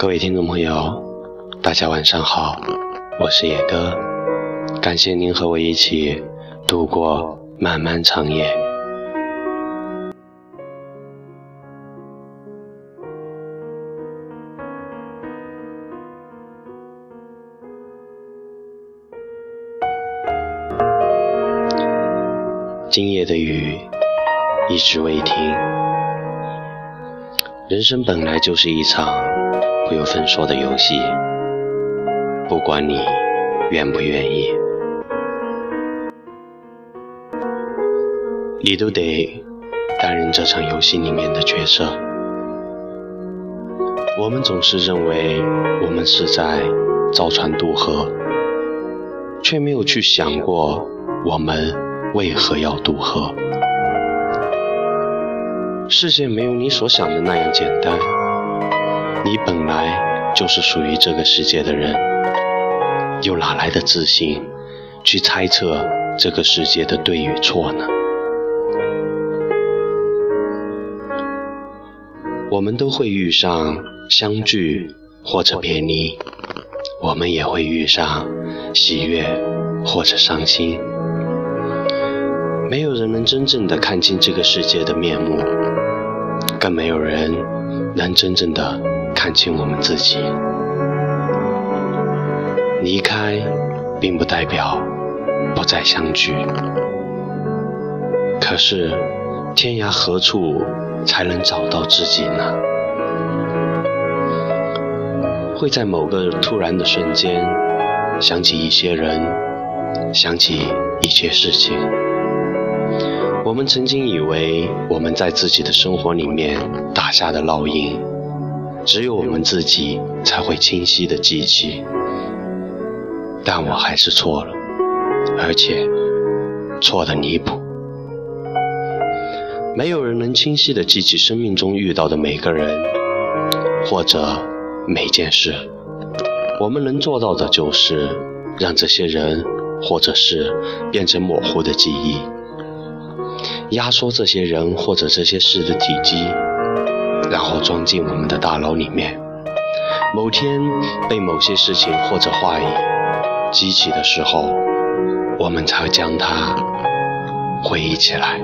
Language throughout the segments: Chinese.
各位听众朋友，大家晚上好，我是野哥，感谢您和我一起度过漫漫长夜。今夜的雨一直未停。人生本来就是一场不由分说的游戏，不管你愿不愿意，你都得担任这场游戏里面的角色。我们总是认为我们是在造船渡河，却没有去想过我们为何要渡河。世界没有你所想的那样简单，你本来就是属于这个世界的人，又哪来的自信去猜测这个世界的对与错呢？我们都会遇上相聚或者别离，我们也会遇上喜悦或者伤心。没有人能真正的看清这个世界的面目。更没有人能真正的看清我们自己。离开，并不代表不再相聚。可是，天涯何处才能找到知己呢？会在某个突然的瞬间，想起一些人，想起一些事情。我们曾经以为我们在自己的生活里面打下的烙印，只有我们自己才会清晰的记起，但我还是错了，而且错的离谱。没有人能清晰的记起生命中遇到的每个人，或者每件事。我们能做到的就是让这些人或者事变成模糊的记忆。压缩这些人或者这些事的体积，然后装进我们的大脑里面。某天被某些事情或者话语激起的时候，我们才会将它回忆起来。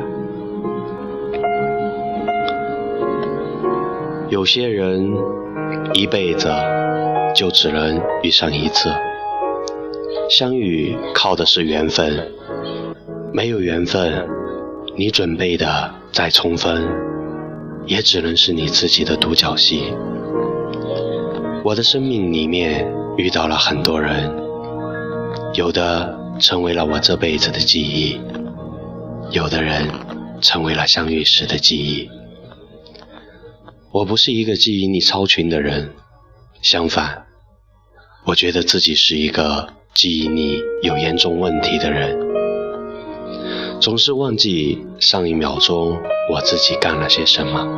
有些人一辈子就只能遇上一次，相遇靠的是缘分，没有缘分。你准备的再充分，也只能是你自己的独角戏。我的生命里面遇到了很多人，有的成为了我这辈子的记忆，有的人成为了相遇时的记忆。我不是一个记忆力超群的人，相反，我觉得自己是一个记忆力有严重问题的人。总是忘记上一秒钟我自己干了些什么，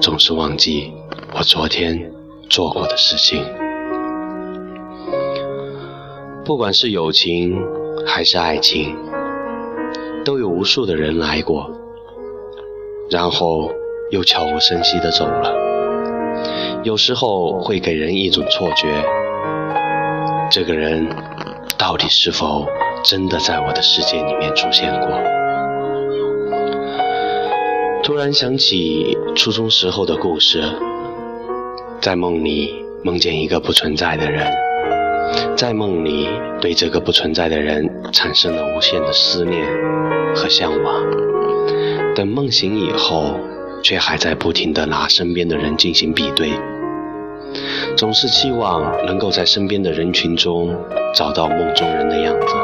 总是忘记我昨天做过的事情。不管是友情还是爱情，都有无数的人来过，然后又悄无声息的走了。有时候会给人一种错觉，这个人到底是否？真的在我的世界里面出现过。突然想起初中时候的故事，在梦里梦见一个不存在的人，在梦里对这个不存在的人产生了无限的思念和向往。等梦醒以后，却还在不停地拿身边的人进行比对，总是期望能够在身边的人群中找到梦中人的样子。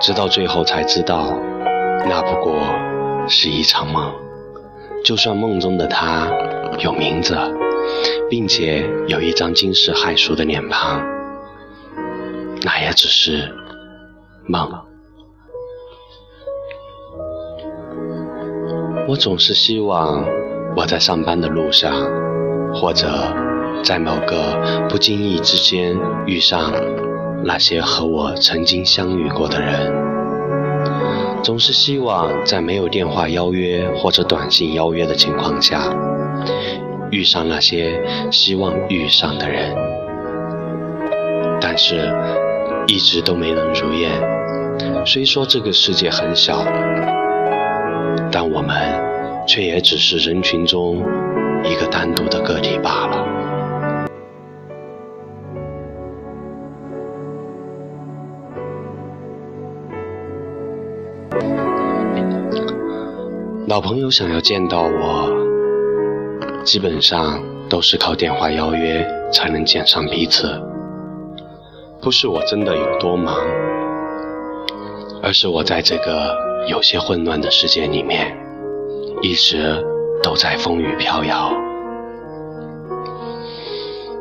直到最后才知道，那不过是一场梦。就算梦中的他有名字，并且有一张惊世骇俗的脸庞，那也只是梦。我总是希望我在上班的路上，或者在某个不经意之间遇上。那些和我曾经相遇过的人，总是希望在没有电话邀约或者短信邀约的情况下，遇上那些希望遇上的人，但是一直都没能如愿。虽说这个世界很小，但我们却也只是人群中一个单独的个体罢了。老朋友想要见到我，基本上都是靠电话邀约才能见上彼此。不是我真的有多忙，而是我在这个有些混乱的世界里面，一直都在风雨飘摇，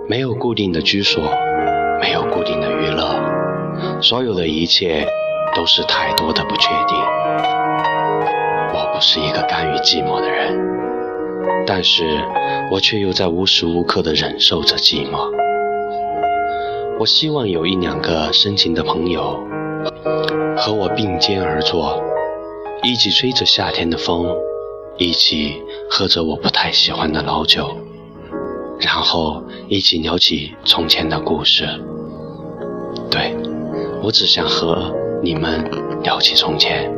没有固定的居所，没有固定的娱乐，所有的一切都是太多的不确定。我是一个甘于寂寞的人，但是我却又在无时无刻地忍受着寂寞。我希望有一两个深情的朋友，和我并肩而坐，一起吹着夏天的风，一起喝着我不太喜欢的老酒，然后一起聊起从前的故事。对，我只想和你们聊起从前。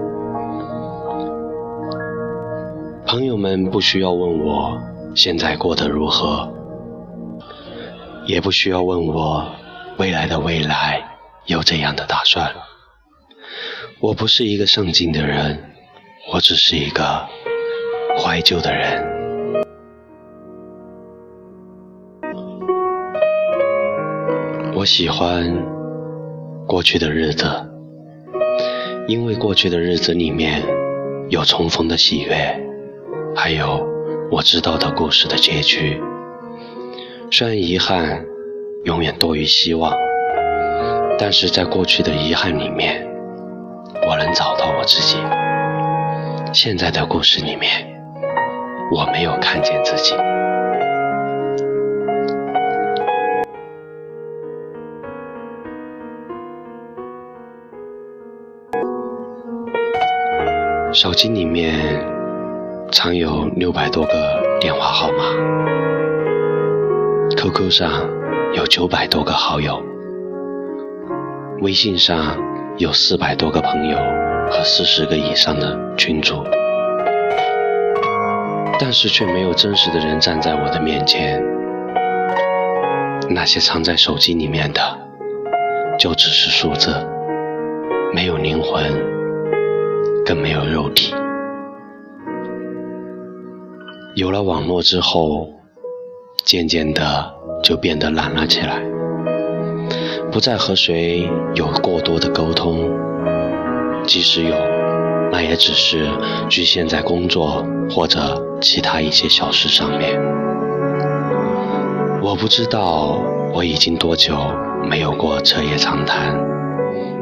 朋友们不需要问我现在过得如何，也不需要问我未来的未来有怎样的打算。我不是一个上进的人，我只是一个怀旧的人。我喜欢过去的日子，因为过去的日子里面有重逢的喜悦。还有我知道的故事的结局，虽然遗憾永远多于希望，但是在过去的遗憾里面，我能找到我自己。现在的故事里面，我没有看见自己。手机里面。藏有六百多个电话号码，QQ 上有九百多个好友，微信上有四百多个朋友和四十个以上的群主，但是却没有真实的人站在我的面前。那些藏在手机里面的，就只是数字，没有灵魂，更没有肉体。有了网络之后，渐渐的就变得懒了起来，不再和谁有过多的沟通，即使有，那也只是局限在工作或者其他一些小事上面。我不知道我已经多久没有过彻夜长谈，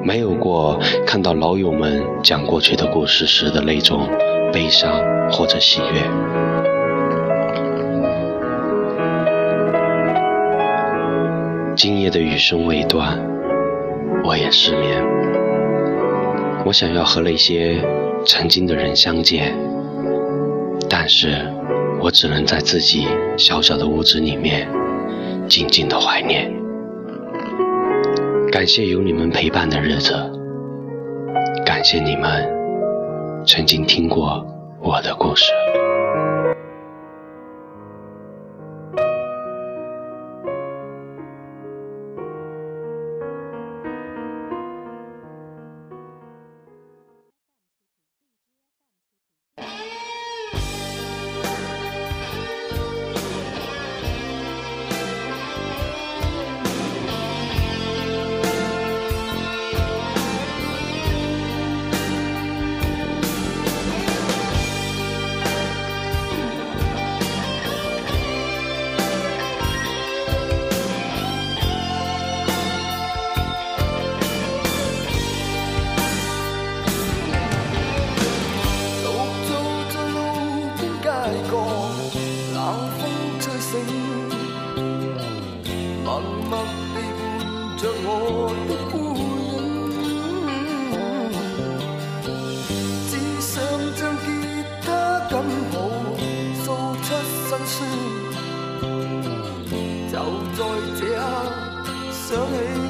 没有过看到老友们讲过去的故事时的那种悲伤或者喜悦。今夜的雨声未断，我也失眠。我想要和那些曾经的人相见，但是我只能在自己小小的屋子里面静静的怀念。感谢有你们陪伴的日子，感谢你们曾经听过我的故事。默默地伴着我的孤影，只想将吉他紧抱，诉出心酸。就在这刻，想起。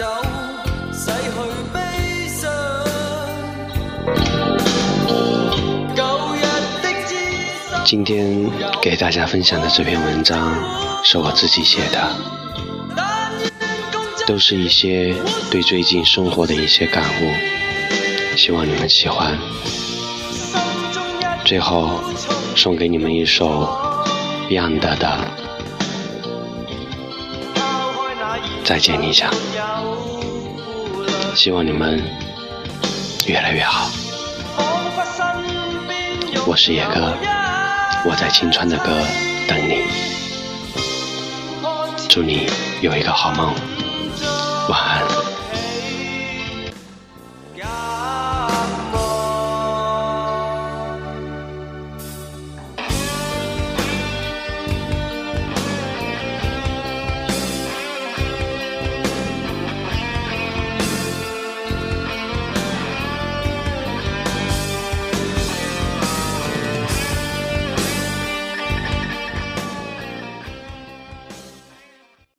就洗去悲伤今天给大家分享的这篇文章是我自己写的，都是一些对最近生活的一些感悟，希望你们喜欢。最后送给你们一首 Beyond 的《再见你一下》，希望你们越来越好。我是野哥。我在青川的歌等你，祝你有一个好梦，晚安。